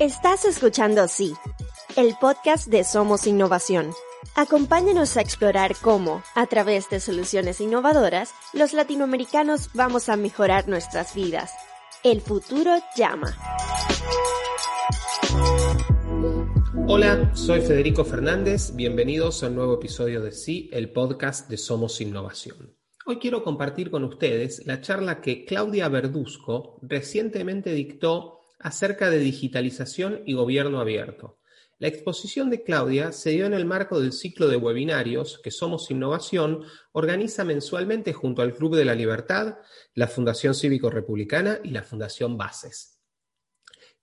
Estás escuchando Sí, el podcast de Somos Innovación. Acompáñanos a explorar cómo, a través de soluciones innovadoras, los latinoamericanos vamos a mejorar nuestras vidas. El futuro llama. Hola, soy Federico Fernández. Bienvenidos a un nuevo episodio de Sí, el podcast de Somos Innovación. Hoy quiero compartir con ustedes la charla que Claudia Verduzco recientemente dictó acerca de digitalización y gobierno abierto. La exposición de Claudia se dio en el marco del ciclo de webinarios que Somos Innovación organiza mensualmente junto al Club de la Libertad, la Fundación Cívico Republicana y la Fundación Bases.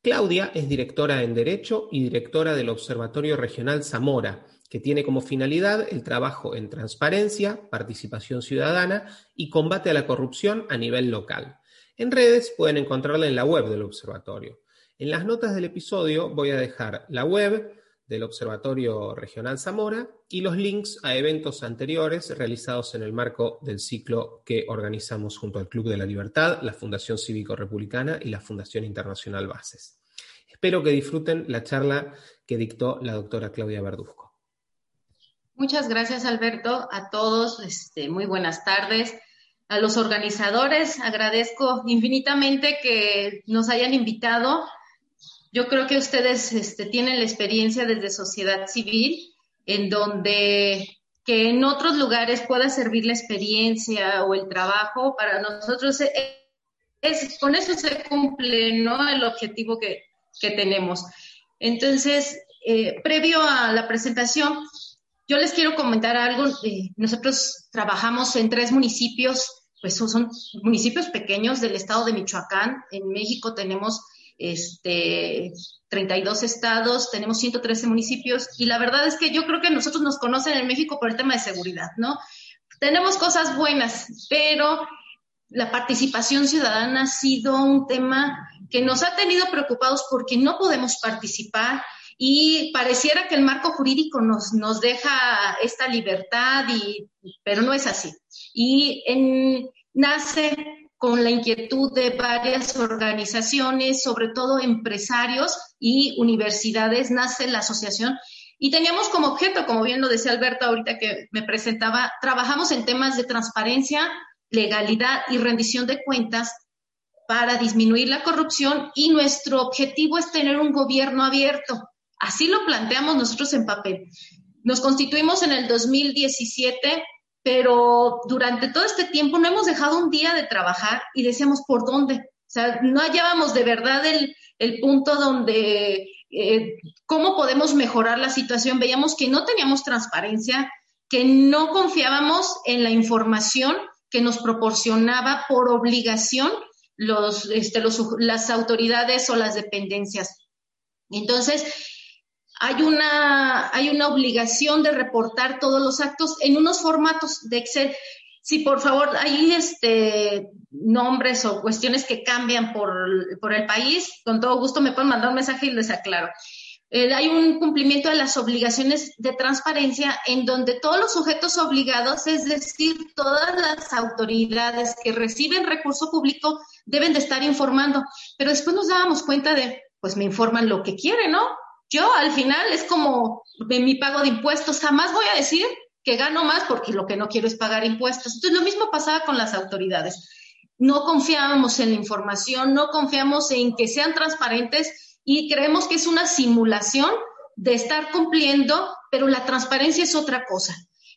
Claudia es directora en Derecho y directora del Observatorio Regional Zamora, que tiene como finalidad el trabajo en transparencia, participación ciudadana y combate a la corrupción a nivel local. En redes pueden encontrarla en la web del observatorio. En las notas del episodio voy a dejar la web del Observatorio Regional Zamora y los links a eventos anteriores realizados en el marco del ciclo que organizamos junto al Club de la Libertad, la Fundación Cívico Republicana y la Fundación Internacional Bases. Espero que disfruten la charla que dictó la doctora Claudia Verduzco. Muchas gracias, Alberto. A todos, este, muy buenas tardes. A los organizadores, agradezco infinitamente que nos hayan invitado. Yo creo que ustedes este, tienen la experiencia desde sociedad civil, en donde que en otros lugares pueda servir la experiencia o el trabajo, para nosotros es, con eso se cumple ¿no? el objetivo que, tenemos. Entonces, eh, previo a la presentación, yo les quiero comentar algo. nosotros trabajamos en tres municipios, pues son, municipios pequeños del estado de Michoacán. En México tenemos este, 32 estados, tenemos 113 municipios y la verdad es que yo creo que nosotros nos conocen en México por el tema de seguridad, ¿no? Tenemos cosas buenas, pero la participación ciudadana ha sido un tema que nos ha tenido preocupados porque no podemos participar y pareciera que el marco jurídico nos, nos deja esta libertad, pero no es así. Y nace con la inquietud de varias organizaciones, sobre todo empresarios y universidades, nace la asociación. Y teníamos como objeto, como bien lo decía Alberto ahorita que me presentaba, trabajamos en temas de transparencia, legalidad y rendición de cuentas para disminuir la corrupción y nuestro objetivo es tener un gobierno abierto. Así lo planteamos nosotros en papel. Nos constituimos en el 2017, pero durante todo este tiempo no hemos dejado un día de trabajar y decíamos por dónde. O sea, no hallábamos de verdad el, punto donde, eh, cómo podemos mejorar la situación. Veíamos que no teníamos transparencia, que no confiábamos en la información que nos proporcionaba por obligación los, este, las autoridades o las dependencias. Entonces, hay una, hay una obligación de reportar todos los actos en unos formatos de Excel. Si por favor hay este, nombres o cuestiones que cambian por, por el país, con todo gusto me pueden mandar un mensaje y les aclaro. Eh, hay un cumplimiento de las obligaciones de transparencia en donde todos los sujetos obligados, es decir, todas las autoridades que reciben recurso público, deben de estar informando. Pero después nos dábamos cuenta de, pues me informan lo que quieren, ¿no? Yo al final es como de mi pago de impuestos, jamás voy a decir que gano más porque lo que no quiero es pagar impuestos. Entonces lo mismo pasaba con las autoridades. No confiábamos en la información, no confiamos en que sean transparentes y creemos que es una simulación de estar cumpliendo, pero la transparencia es otra cosa.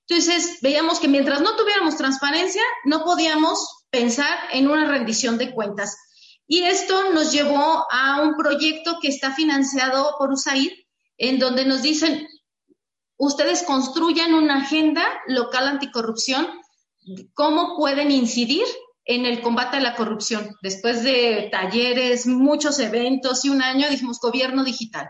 Entonces, veíamos que mientras no tuviéramos transparencia, no podíamos pensar en una rendición de cuentas. Y esto nos llevó a un proyecto que está financiado por USAID, en donde nos dicen, ustedes construyan una agenda local anticorrupción, cómo pueden incidir en el combate a la corrupción. Después de talleres, muchos eventos y un año dijimos gobierno digital.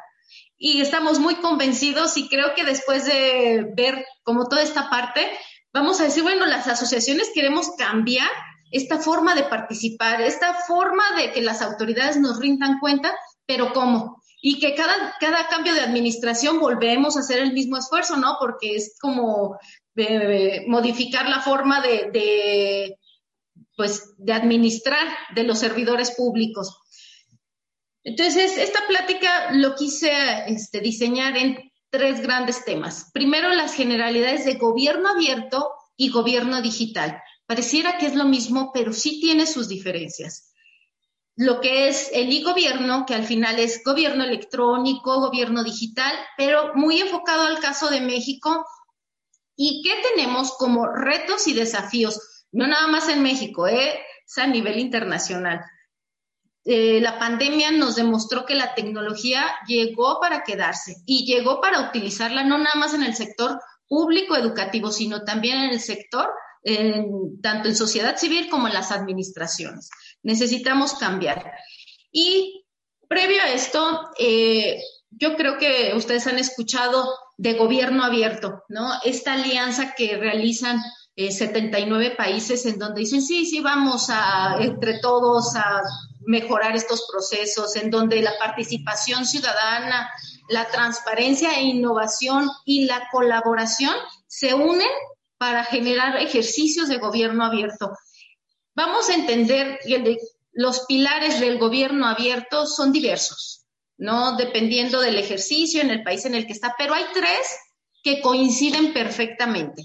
Y estamos muy convencidos y creo que después de ver como toda esta parte, vamos a decir, bueno, las asociaciones queremos cambiar esta forma de participar, esta forma de que las autoridades nos rindan cuenta, pero ¿cómo? Y que cada, cada cambio de administración volvemos a hacer el mismo esfuerzo, ¿no? Porque es como eh, modificar la forma de, pues, de administrar de los servidores públicos. Entonces, esta plática lo quise este, diseñar en tres grandes temas. Primero, las generalidades de gobierno abierto y gobierno digital. Pareciera que es lo mismo, pero sí tiene sus diferencias. Lo que es el e-gobierno, que al final es gobierno electrónico, gobierno digital, pero muy enfocado al caso de México. ¿Y qué tenemos como retos y desafíos? No nada más en México, ¿eh? es a nivel internacional. Eh, la pandemia nos demostró que la tecnología llegó para quedarse y llegó para utilizarla no nada más en el sector público educativo, sino también en el sector tanto en sociedad civil como en las administraciones. Necesitamos cambiar. Y previo a esto, eh, yo creo que ustedes han escuchado de gobierno abierto, ¿no? Esta alianza que realizan 79 eh, países en donde dicen, sí, sí, vamos a, entre todos, a mejorar estos procesos, en donde la participación ciudadana, la transparencia e innovación y la colaboración se unen para generar ejercicios de gobierno abierto. Vamos a entender que los pilares del gobierno abierto son diversos, ¿no? Dependiendo del ejercicio en el país en el que está, pero hay tres que coinciden perfectamente.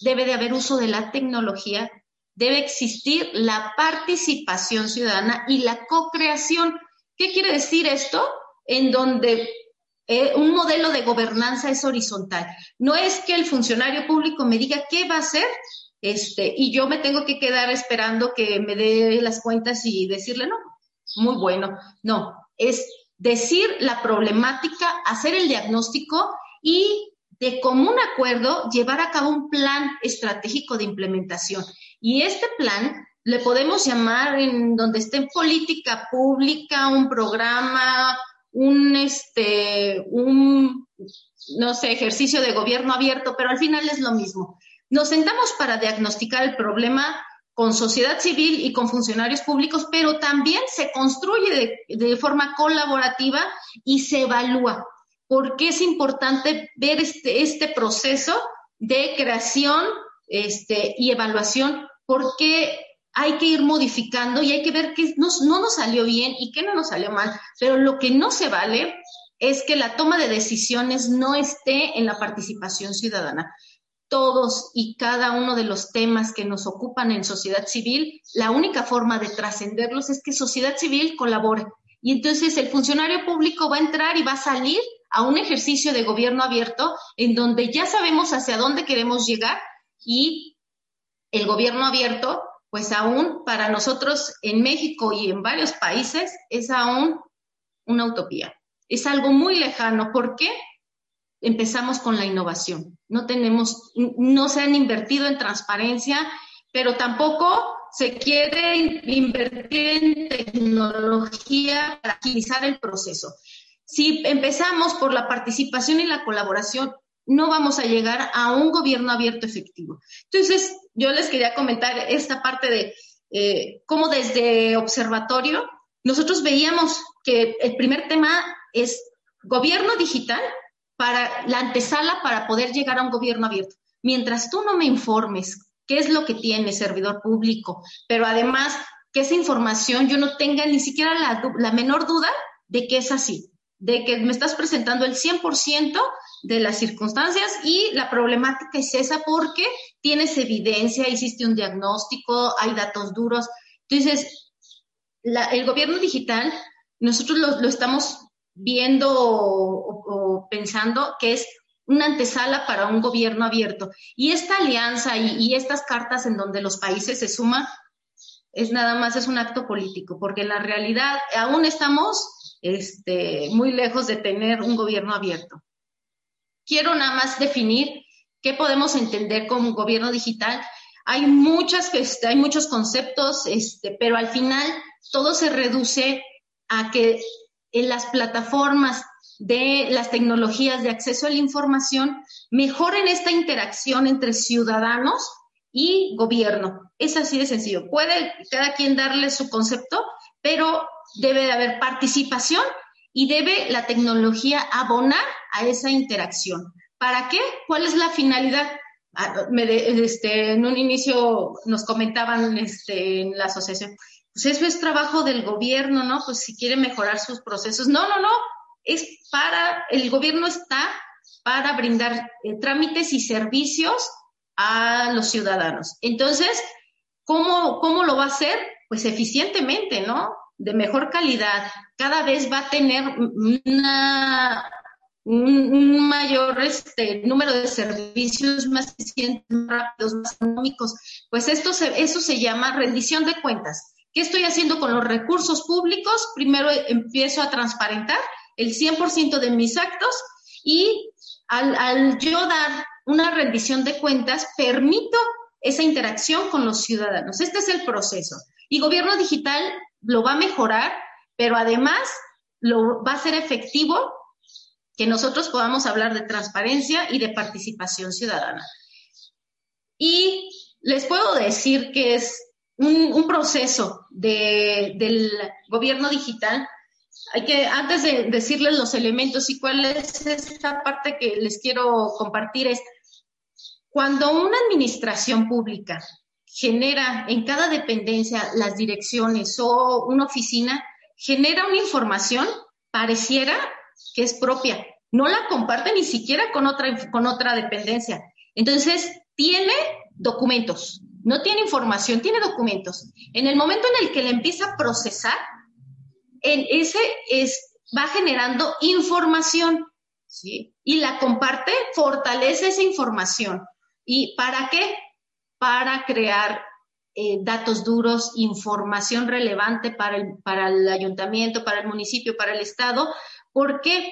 Debe de haber uso de la tecnología, debe existir la participación ciudadana y la co-creación. ¿Qué quiere decir esto? En donde eh, un modelo de gobernanza es horizontal. No es que el funcionario público me diga qué va a hacer este, y yo me tengo que quedar esperando que me dé las cuentas y decirle no. Muy bueno. No, es decir la problemática, hacer el diagnóstico y de común acuerdo llevar a cabo un plan estratégico de implementación. Y este plan le podemos llamar en donde esté en política pública, un programa, un, este, un, no sé, ejercicio de gobierno abierto, pero al final es lo mismo. Nos sentamos para diagnosticar el problema con sociedad civil y con funcionarios públicos, pero también se construye de, forma colaborativa y se evalúa. Porque es importante ver este, este proceso de creación este, y evaluación? Porque hay que ir modificando y hay que ver qué no, nos salió bien y qué no nos salió mal. Pero lo que no se vale es que la toma de decisiones no esté en la participación ciudadana. Todos y cada uno de los temas que nos ocupan en sociedad civil, la única forma de trascenderlos es que sociedad civil colabore. Y entonces el funcionario público va a entrar y va a salir a un ejercicio de gobierno abierto en donde ya sabemos hacia dónde queremos llegar y el gobierno abierto pues aún para nosotros en México y en varios países es aún una utopía. Es algo muy lejano. ¿Por qué? Empezamos con la innovación. No tenemos, no se han invertido en transparencia, pero tampoco se quiere invertir en tecnología para agilizar el proceso. Si empezamos por la participación y la colaboración, no vamos a llegar a un gobierno abierto efectivo. Entonces, yo les quería comentar esta parte de eh, cómo desde observatorio nosotros veíamos que el primer tema es gobierno digital para la antesala para poder llegar a un gobierno abierto. Mientras tú no me informes qué es lo que tiene servidor público, pero además que esa información yo no tenga ni siquiera la, la menor duda de que es así, de que me estás presentando el 100% de las circunstancias y la problemática es esa porque tienes evidencia, hiciste un diagnóstico, hay datos duros. Entonces, el gobierno digital, nosotros lo, estamos viendo o, pensando que es una antesala para un gobierno abierto. Y esta alianza y, y, estas cartas en donde los países se suman, es nada más, es un acto político, porque en la realidad aún estamos este, muy lejos de tener un gobierno abierto quiero nada más definir qué podemos entender como gobierno digital. hay muchas, hay muchos conceptos, este, pero al final todo se reduce a que en las plataformas de las tecnologías de acceso a la información mejoren esta interacción entre ciudadanos y gobierno. Es así de sencillo. Puede cada quien darle su concepto, pero debe de haber participación y debe la tecnología abonar a esa interacción. ¿Para qué? ¿Cuál es la finalidad? Ah, este, en un inicio nos comentaban este, en la asociación, pues eso es trabajo del gobierno, ¿no? Pues si quiere mejorar sus procesos. No, no, no, es para, el gobierno está para brindar eh, trámites y servicios a los ciudadanos. Entonces, ¿cómo, ¿cómo lo va a hacer? Pues eficientemente, ¿no? De mejor calidad. Cada vez va a tener un, mayor este, número de servicios más eficientes, más rápidos, más económicos. Pues esto eso se llama rendición de cuentas. ¿Qué estoy haciendo con los recursos públicos? Primero empiezo a transparentar el 100% de mis actos y al, al yo dar una rendición de cuentas, permito esa interacción con los ciudadanos. Este es el proceso. Y gobierno digital lo va a mejorar, pero además lo va a ser efectivo que nosotros podamos hablar de transparencia y de participación ciudadana. Y les puedo decir que es un, proceso del gobierno digital. Hay que, antes de decirles los elementos y cuál es esta parte que les quiero compartir, es cuando una administración pública genera en cada dependencia las direcciones o una oficina, genera una información, pareciera que es propia. No la comparte ni siquiera con otra, con otra dependencia. Entonces, tiene documentos, no tiene información, tiene documentos. En el momento en el que le empieza a procesar, en ese es, va generando información, ¿sí? Y la comparte, fortalece esa información. ¿Y para qué? Para crear eh, datos duros, información relevante para el, para el ayuntamiento, para el municipio, para el Estado, porque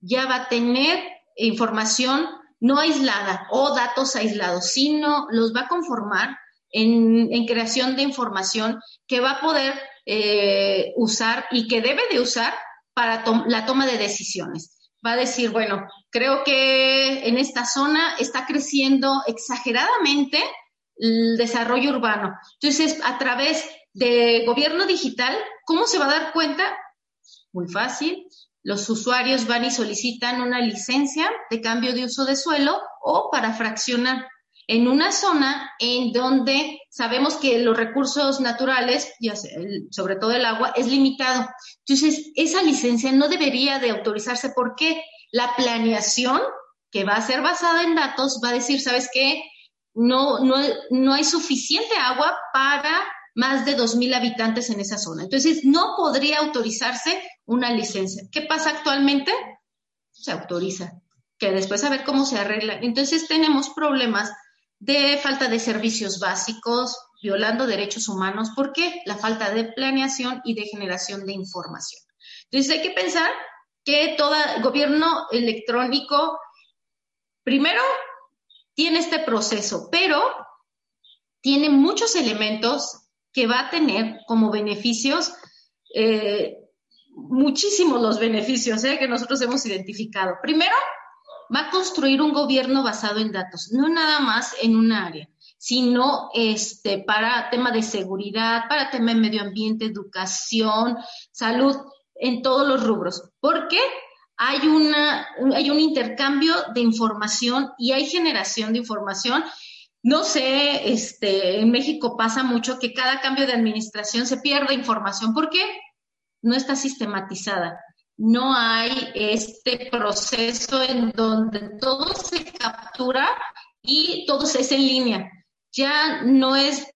ya va a tener información no aislada o datos aislados, sino los va a conformar en, creación de información que va a poder eh, usar y que debe de usar para la toma de decisiones. Va a decir, bueno, creo que en esta zona está creciendo exageradamente el desarrollo urbano. Entonces, a través de gobierno digital, ¿cómo se va a dar cuenta? Muy fácil, los usuarios van y solicitan una licencia de cambio de uso de suelo o para fraccionar en una zona en donde sabemos que los recursos naturales, sobre todo el agua, es limitado. Entonces, esa licencia no debería de autorizarse porque la planeación, que va a ser basada en datos, va a decir, ¿sabes qué? No, no, no hay suficiente agua para más de 2.000 habitantes en esa zona. Entonces, no podría autorizarse una licencia. ¿Qué pasa actualmente? Se autoriza, que después a ver cómo se arregla. Entonces, tenemos problemas de falta de servicios básicos, violando derechos humanos. ¿Por qué? La falta de planeación y de generación de información. Entonces, hay que pensar que todo gobierno electrónico, primero, tiene este proceso, pero tiene muchos elementos que va a tener como beneficios, eh, muchísimos los beneficios eh, que nosotros hemos identificado. Primero, va a construir un gobierno basado en datos, no nada más en un área, sino este, para tema de seguridad, para tema de medio ambiente, educación, salud, en todos los rubros. Porque hay, una, hay un intercambio de información y hay generación de información no sé, este, en México pasa mucho que cada cambio de administración se pierde información. ¿Por qué? No está sistematizada. No hay este proceso en donde todo se captura y todo es en línea. Ya no es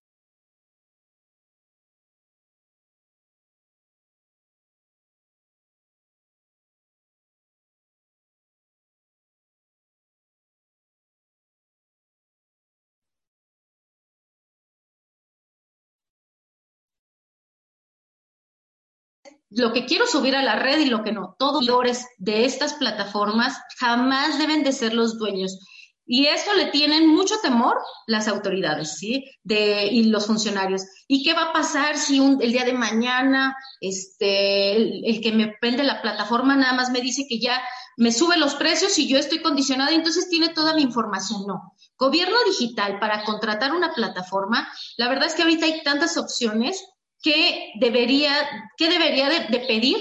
lo que quiero subir a la red y lo que no. Todos los de estas plataformas jamás deben de ser los dueños. Y esto le tienen mucho temor las autoridades, ¿sí? De, y los funcionarios. ¿Y qué va a pasar si el día de mañana este, el, que me vende la plataforma nada más me dice que ya me sube los precios y yo estoy condicionada y entonces tiene toda mi información? No. Gobierno digital para contratar una plataforma, la verdad es que ahorita hay tantas opciones que debería, que debería de pedir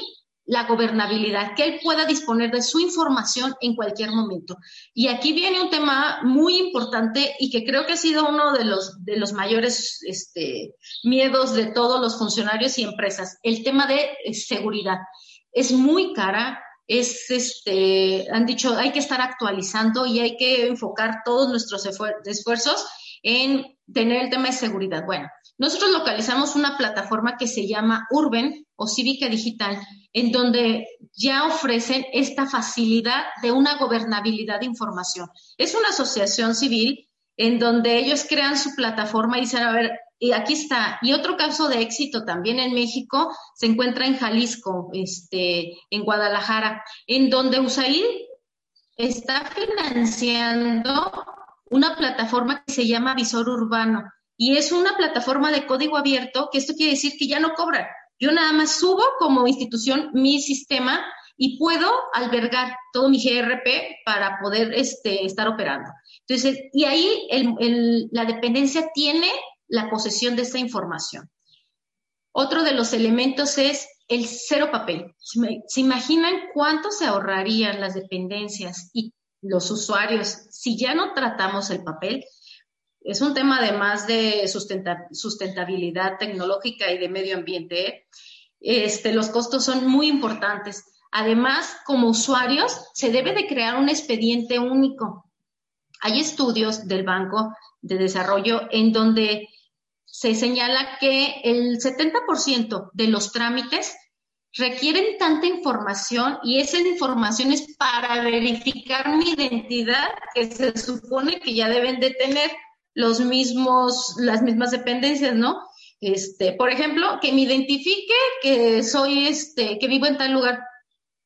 la gobernabilidad, que él pueda disponer de su información en cualquier momento. Y aquí viene un tema muy importante y que creo que ha sido uno de los, de los mayores este, miedos de todos los funcionarios y empresas, el tema de eh, seguridad. Es muy cara, es, este, han dicho, hay que estar actualizando y hay que enfocar todos nuestros esfuerzos en tener el tema de seguridad. Bueno, nosotros localizamos una plataforma que se llama Urban o Cívica Digital, en donde ya ofrecen esta facilidad de una gobernabilidad de información. Es una asociación civil en donde ellos crean su plataforma y dicen, a ver, y aquí está. Y otro caso de éxito también en México se encuentra en Jalisco, este, en Guadalajara, en donde USAID está financiando una plataforma que se llama Visor Urbano y es una plataforma de código abierto, que esto quiere decir que ya no cobran. Yo nada más subo como institución mi sistema y puedo albergar todo mi GRP para poder este, estar operando. Entonces, y ahí la dependencia tiene la posesión de esta información. Otro de los elementos es el cero papel. ¿Se imaginan cuánto se ahorrarían las dependencias y los usuarios si ya no tratamos el papel? Es un tema además de sustentabilidad tecnológica y de medio ambiente. Este, los costos son muy importantes. Además, como usuarios, se debe de crear un expediente único. Hay estudios del Banco de Desarrollo en donde se señala que el 70% de los trámites requieren tanta información y esa información es para verificar mi identidad que se supone que ya deben de tener los mismos, las mismas dependencias, ¿no? Este, por ejemplo, que me identifique que soy, este, que vivo en tal lugar.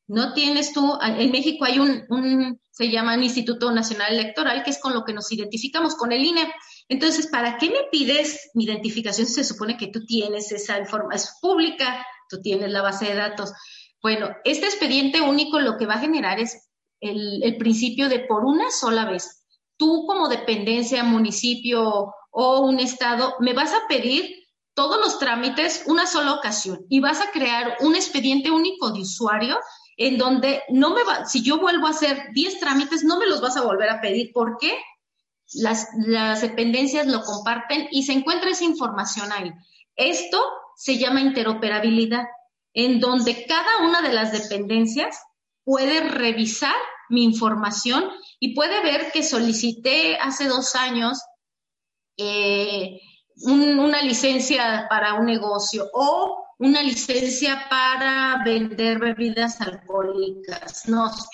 No tienes tú, en México hay un, se llama Instituto Nacional Electoral, que es con lo que nos identificamos, con el INE. Entonces, ¿para qué me pides mi identificación si se supone que tú tienes esa información pública, tú tienes la base de datos? Bueno, este expediente único lo que va a generar es el, el principio de por una sola vez tú como dependencia, municipio o un estado, me vas a pedir todos los trámites una sola ocasión y vas a crear un expediente único de usuario en donde no me va, si yo vuelvo a hacer 10 trámites, no me los vas a volver a pedir. ¿Por qué? Las, las dependencias lo comparten y se encuentra esa información ahí. Esto se llama interoperabilidad, en donde cada una de las dependencias puede revisar mi información y puede ver que solicité hace dos años eh, una licencia para un negocio o una licencia para vender bebidas alcohólicas, no sé.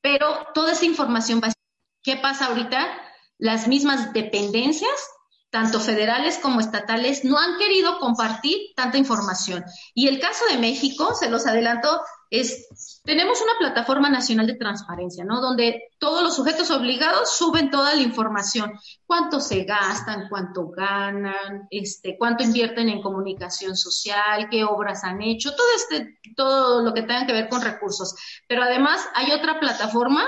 Pero toda esa información va a... ¿Qué pasa ahorita? Las mismas dependencias tanto federales como estatales, no han querido compartir tanta información. Y el caso de México, se los adelanto, es, tenemos una plataforma nacional de transparencia, ¿no? Donde todos los sujetos obligados suben toda la información, cuánto se gastan, cuánto ganan, este, cuánto invierten en comunicación social, qué obras han hecho, todo este, todo lo que tenga que ver con recursos. Pero además hay otra plataforma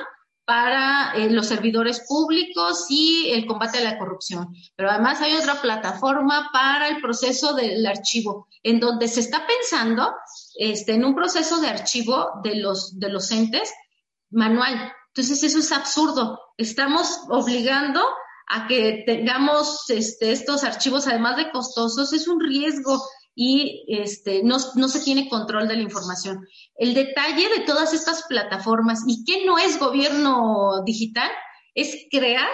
para eh, los servidores públicos y el combate a la corrupción. Pero además hay otra plataforma para el proceso del archivo, en donde se está pensando este, en un proceso de archivo de los, de los entes manual. Entonces eso es absurdo. Estamos obligando a que tengamos este, estos archivos, además de costosos, es un riesgo y este, no, no, se tiene control de la información. El detalle de todas estas plataformas y que no es gobierno digital es crear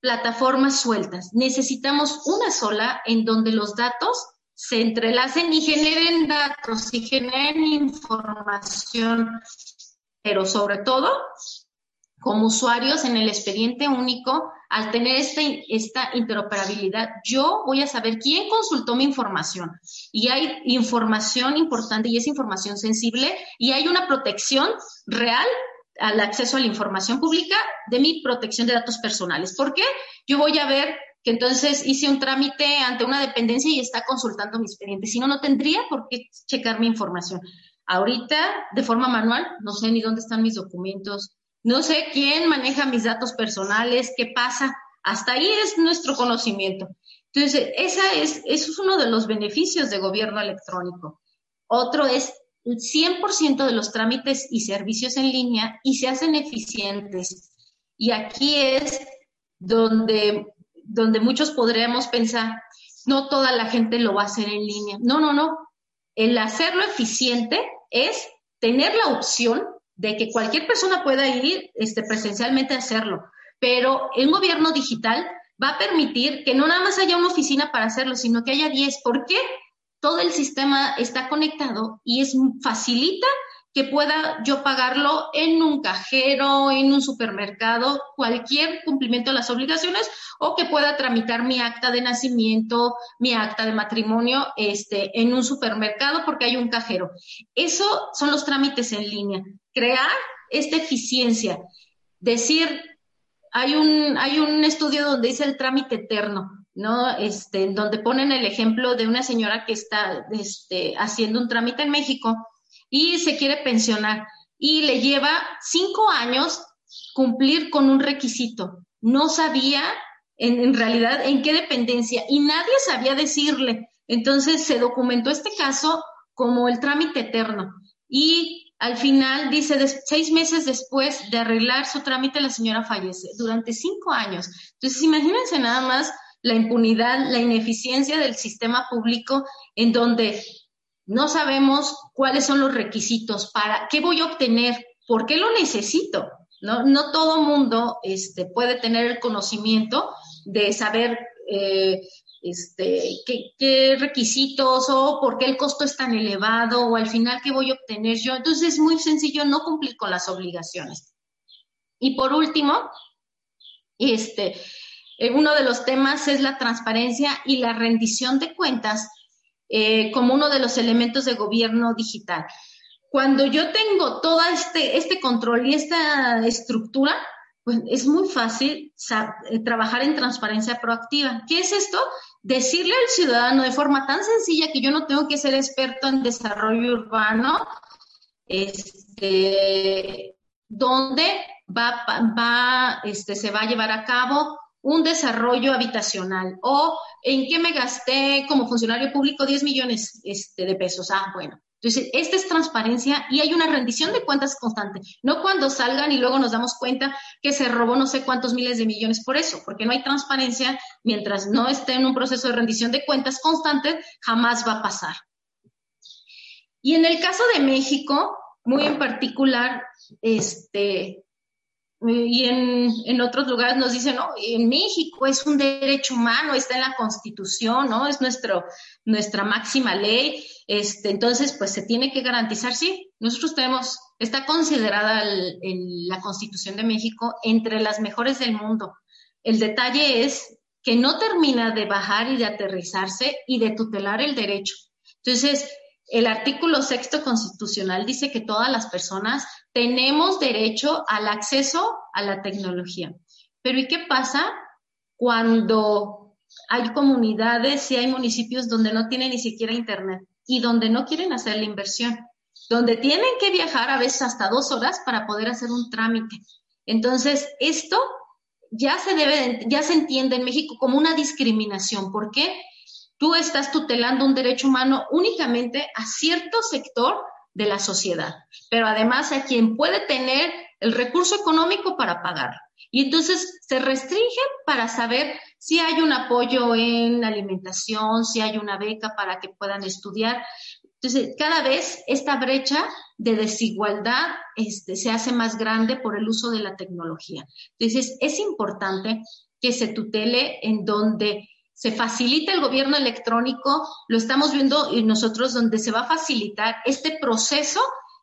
plataformas sueltas. Necesitamos una sola en donde los datos se entrelacen y generen datos y generen información, pero sobre todo como usuarios en el expediente único, al tener esta, esta interoperabilidad, yo voy a saber quién consultó mi información. Y hay información importante y es información sensible y hay una protección real al acceso a la información pública de mi protección de datos personales. ¿Por qué? Yo voy a ver que entonces hice un trámite ante una dependencia y está consultando mi expediente. Si no, no tendría por qué checar mi información. Ahorita, de forma manual, no sé ni dónde están mis documentos, no sé quién maneja mis datos personales, qué pasa. Hasta ahí es nuestro conocimiento. Entonces, esa es, eso es uno de los beneficios de gobierno electrónico. Otro es el 100% de los trámites y servicios en línea y se hacen eficientes. Y aquí es donde, donde muchos podríamos pensar, no toda la gente lo va a hacer en línea. No, no, no. El hacerlo eficiente es tener la opción de que cualquier persona pueda ir este, presencialmente a hacerlo, pero el gobierno digital va a permitir que no nada más haya una oficina para hacerlo, sino que haya 10. ¿Por qué? Todo el sistema está conectado y es facilita que pueda yo pagarlo en un cajero, en un supermercado, cualquier cumplimiento de las obligaciones, o que pueda tramitar mi acta de nacimiento, mi acta de matrimonio, este, en un supermercado porque hay un cajero. Eso son los trámites en línea. Crear esta eficiencia. Decir, hay un, hay un estudio donde dice el trámite eterno. ¿no? Este, donde ponen el ejemplo de una señora que está este, haciendo un trámite en México y se quiere pensionar y le lleva cinco años cumplir con un requisito. No sabía en, realidad en qué dependencia y nadie sabía decirle. Entonces se documentó este caso como el trámite eterno y al final dice, seis meses después de arreglar su trámite, la señora fallece durante cinco años. Entonces, imagínense nada más la impunidad, la ineficiencia del sistema público en donde no sabemos cuáles son los requisitos para qué voy a obtener, por qué lo necesito. No, no todo mundo este, puede tener el conocimiento de saber eh, este, qué, requisitos o por qué el costo es tan elevado o al final qué voy a obtener yo. Entonces es muy sencillo no cumplir con las obligaciones. Y por último, este, eh, uno de los temas es la transparencia y la rendición de cuentas eh, como uno de los elementos de gobierno digital. Cuando yo tengo todo este, este control y esta estructura, pues es muy fácil eh, trabajar en transparencia proactiva. ¿Qué es esto? Decirle al ciudadano de forma tan sencilla que yo no tengo que ser experto en desarrollo urbano, este, dónde va, va, este, se va a llevar a cabo un desarrollo habitacional o en qué me gasté como funcionario público 10 millones este, de pesos. Ah, bueno. Entonces, esta es transparencia y hay una rendición de cuentas constante. No cuando salgan y luego nos damos cuenta que se robó no sé cuántos miles de millones por eso, porque no hay transparencia mientras no esté en un proceso de rendición de cuentas constante, jamás va a pasar. Y en el caso de México, muy en particular, este, y en, otros lugares nos dicen, no, en México es un derecho humano, está en la Constitución, ¿no? Es nuestro, nuestra máxima ley, este, entonces, pues se tiene que garantizar, sí, nosotros tenemos, está considerada en la Constitución de México entre las mejores del mundo. El detalle es que no termina de bajar y de aterrizarse y de tutelar el derecho. Entonces, el artículo sexto constitucional dice que todas las personas tenemos derecho al acceso a la tecnología. Pero ¿y qué pasa cuando hay comunidades y hay municipios donde no tienen ni siquiera internet y donde no quieren hacer la inversión? Donde tienen que viajar a veces hasta dos horas para poder hacer un trámite. Entonces, esto ya se debe, ya se entiende en México como una discriminación. ¿Por qué? Tú estás tutelando un derecho humano únicamente a cierto sector de la sociedad, pero además a quien puede tener el recurso económico para pagarlo. Y entonces se restringen para saber si hay un apoyo en alimentación, si hay una beca para que puedan estudiar. Entonces, cada vez esta brecha de desigualdad este, se hace más grande por el uso de la tecnología. Entonces, es importante que se tutele en donde se facilita el gobierno electrónico, lo estamos viendo y nosotros donde se va a facilitar este proceso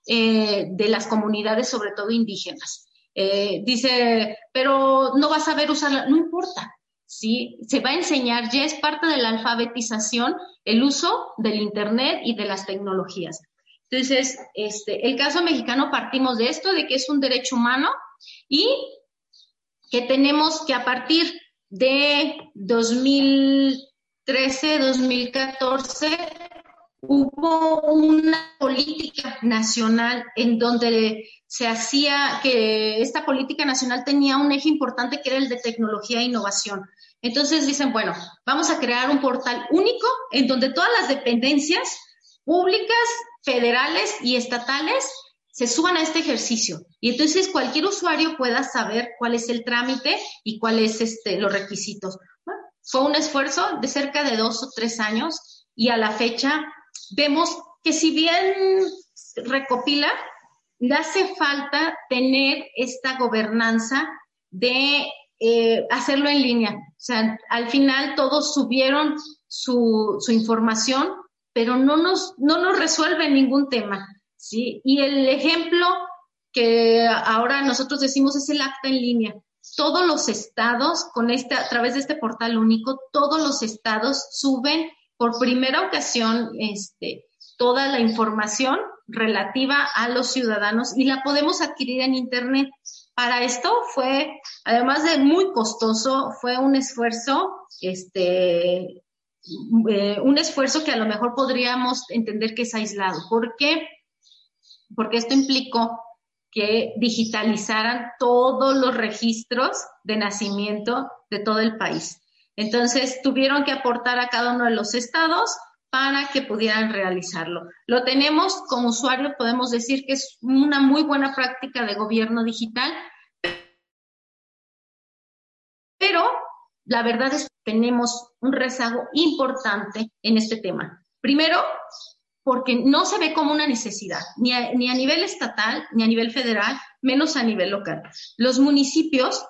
eh, de las comunidades, sobre todo indígenas. Eh, dice, pero no vas a saber usarla, no importa, ¿sí? Se va a enseñar, ya es parte de la alfabetización, el uso del Internet y de las tecnologías. Entonces, este, el caso mexicano partimos de esto, de que es un derecho humano y que tenemos que a partir de 2013, 2014, hubo una política nacional en donde se hacía que esta política nacional tenía un eje importante que era el de tecnología e innovación. Entonces dicen, bueno, vamos a crear un portal único en donde todas las dependencias públicas, federales y estatales se suban a este ejercicio. Y entonces cualquier usuario pueda saber cuál es el trámite y cuáles este, los requisitos. fue un esfuerzo de cerca de dos o tres años y a la fecha vemos que si bien recopila, le hace falta tener esta gobernanza de eh, hacerlo en línea. O sea, al final todos subieron su, su información, pero no nos, no nos resuelve ningún tema. ¿Sí? Y el ejemplo que ahora nosotros decimos es el acta en línea. Todos los estados, con este, a través de este portal único, todos los estados suben por primera ocasión este, toda la información relativa a los ciudadanos y la podemos adquirir en Internet. Para esto fue, además de muy costoso, fue un esfuerzo, este, eh, un esfuerzo que a lo mejor podríamos entender que es aislado. ¿Por qué? Porque esto implicó que digitalizaran todos los registros de nacimiento de todo el país. Entonces, tuvieron que aportar a cada uno de los estados para que pudieran realizarlo. Lo tenemos como usuario, podemos decir que es una muy buena práctica de gobierno digital, pero la verdad es que tenemos un rezago importante en este tema. Primero, porque no se ve como una necesidad, ni a, ni a nivel estatal, ni a nivel federal, menos a nivel local. Los municipios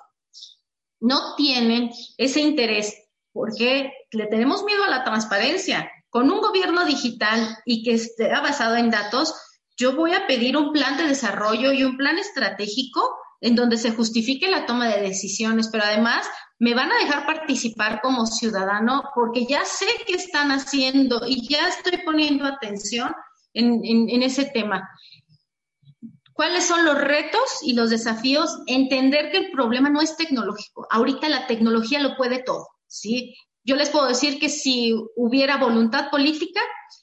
no tienen ese interés porque le tenemos miedo a la transparencia. Con un gobierno digital y que esté basado en datos, yo voy a pedir un plan de desarrollo y un plan estratégico en donde se justifique la toma de decisiones, pero además me van a dejar participar como ciudadano porque ya sé qué están haciendo y ya estoy poniendo atención en, en ese tema. ¿Cuáles son los retos y los desafíos? Entender que el problema no es tecnológico. Ahorita la tecnología lo puede todo, ¿sí? Yo les puedo decir que si hubiera voluntad política,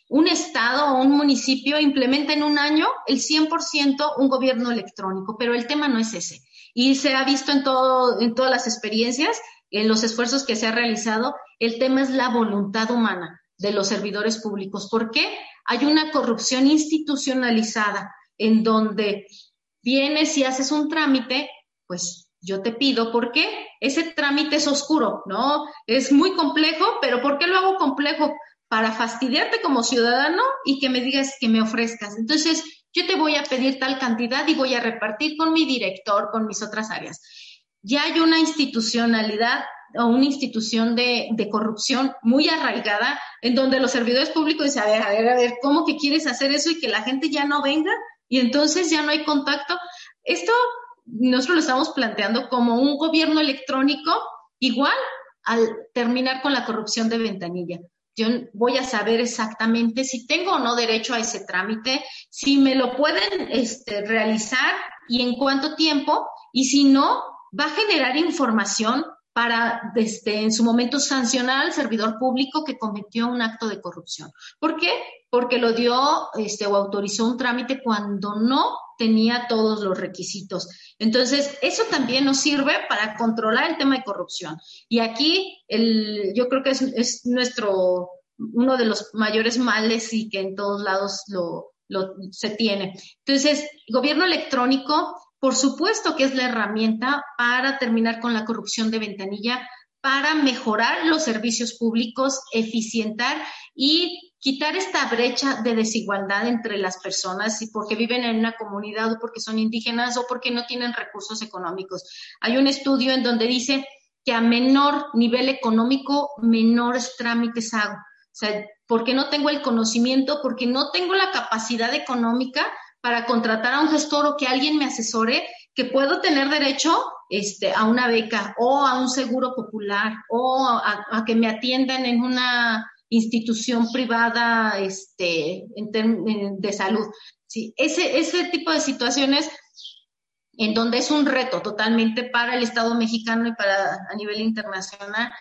un estado o un municipio implementa en un año el 100% un gobierno electrónico, pero el tema no es ese. Y se ha visto en, todo, en todas las experiencias, en los esfuerzos que se ha realizado, el tema es la voluntad humana de los servidores públicos. ¿Por qué? Hay una corrupción institucionalizada en donde vienes y haces un trámite, pues yo te pido, ¿por qué? Ese trámite es oscuro, ¿no? Es muy complejo, pero ¿por qué lo hago complejo? Para fastidiarte como ciudadano y que me digas que me ofrezcas. Entonces, yo te voy a pedir tal cantidad y voy a repartir con mi director, con mis otras áreas. Ya hay una institucionalidad o una institución de, corrupción muy arraigada en donde los servidores públicos dicen, a ver, a ver, a ver, ¿cómo que quieres hacer eso y que la gente ya no venga? y entonces ya no hay contacto. Esto nosotros lo estamos planteando como un gobierno electrónico igual al terminar con la corrupción de ventanilla. Yo voy a saber exactamente si tengo o no derecho a ese trámite, si me lo pueden este, realizar y en cuánto tiempo, y si no, va a generar información para, desde, en su momento, sancionar al servidor público que cometió un acto de corrupción. ¿Por qué? Porque lo dio este, o autorizó un trámite cuando no tenía todos los requisitos. Entonces, eso también nos sirve para controlar el tema de corrupción. Y aquí, el, yo creo que es, es nuestro, uno de los mayores males y que en todos lados lo, lo, se tiene. Entonces, gobierno electrónico por supuesto que es la herramienta para terminar con la corrupción de ventanilla, para mejorar los servicios públicos, eficientar y quitar esta brecha de desigualdad entre las personas y porque viven en una comunidad o porque son indígenas o porque no tienen recursos económicos. Hay un estudio en donde dice que a menor nivel económico, menores trámites hago. O sea, porque no tengo el conocimiento, porque no tengo la capacidad económica para contratar a un gestor o que alguien me asesore, que puedo tener derecho este, a una beca o a un seguro popular o a, que me atiendan en una institución privada este, de salud. ¿sí? Ese, ese tipo de situaciones en donde es un reto totalmente para el Estado mexicano y para a nivel internacional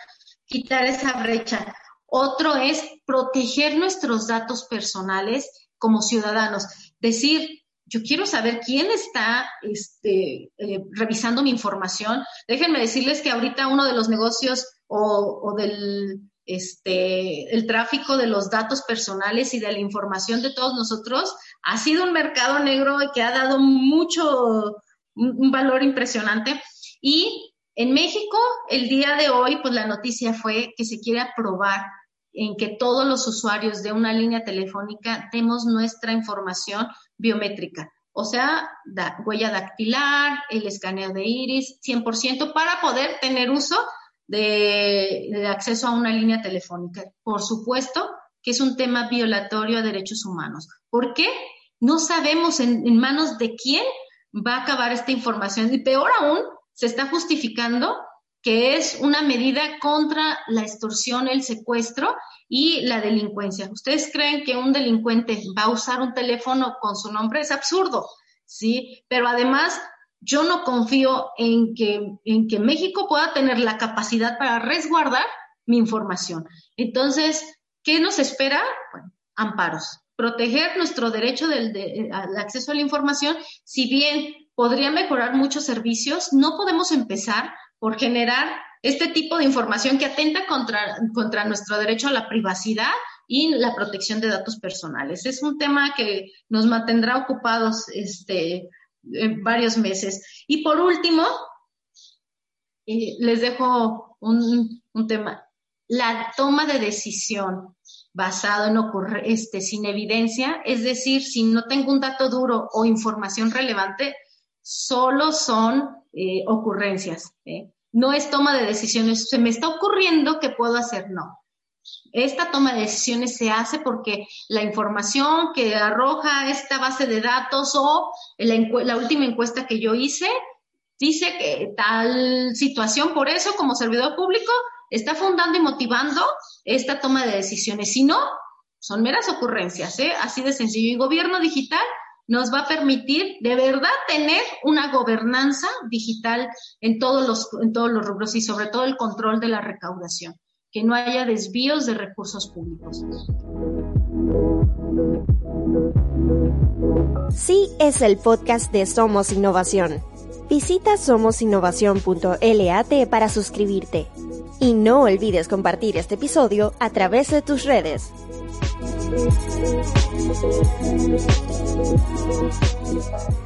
quitar esa brecha. Otro es proteger nuestros datos personales como ciudadanos. Decir, yo quiero saber quién está este, eh, revisando mi información. Déjenme decirles que ahorita uno de los negocios o, del este, el tráfico de los datos personales y de la información de todos nosotros ha sido un mercado negro que ha dado mucho, un, valor impresionante. Y en México, el día de hoy, pues la noticia fue que se quiere aprobar en que todos los usuarios de una línea telefónica demos nuestra información biométrica, o sea, huella dactilar, el escaneo de iris, 100% para poder tener uso de, acceso a una línea telefónica. Por supuesto que es un tema violatorio a derechos humanos. ¿Por qué? No sabemos en, manos de quién va a acabar esta información y peor aún, se está justificando que es una medida contra la extorsión, el secuestro y la delincuencia. ¿Ustedes creen que un delincuente va a usar un teléfono con su nombre? Es absurdo, ¿sí? Pero además yo no confío en que, en que México pueda tener la capacidad para resguardar mi información. Entonces, ¿qué nos espera? Bueno, amparos. Proteger nuestro derecho del, al acceso a la información, si bien podría mejorar muchos servicios, no podemos empezar por generar este tipo de información que atenta contra, contra nuestro derecho a la privacidad y la protección de datos personales. Es un tema que nos mantendrá ocupados este, varios meses. Y por último, eh, les dejo un, tema. La toma de decisión basado en ocurrir, este, sin evidencia, es decir, si no tengo un dato duro o información relevante, solo son eh, ocurrencias. ¿eh? No es toma de decisiones. Se me está ocurriendo que puedo hacer, no. Esta toma de decisiones se hace porque la información que arroja esta base de datos o la, última encuesta que yo hice dice que tal situación, por eso como servidor público está fundando y motivando esta toma de decisiones. Si no, son meras ocurrencias, ¿eh? así de sencillo. Y gobierno digital nos va a permitir de verdad tener una gobernanza digital en todos los, en todos los rubros y sobre todo el control de la recaudación que no haya desvíos de recursos públicos. Sí es el podcast de Somos Innovación. Visita somosinnovación.lat para suscribirte. Y no olvides compartir este episodio a través de tus redes. Thank you.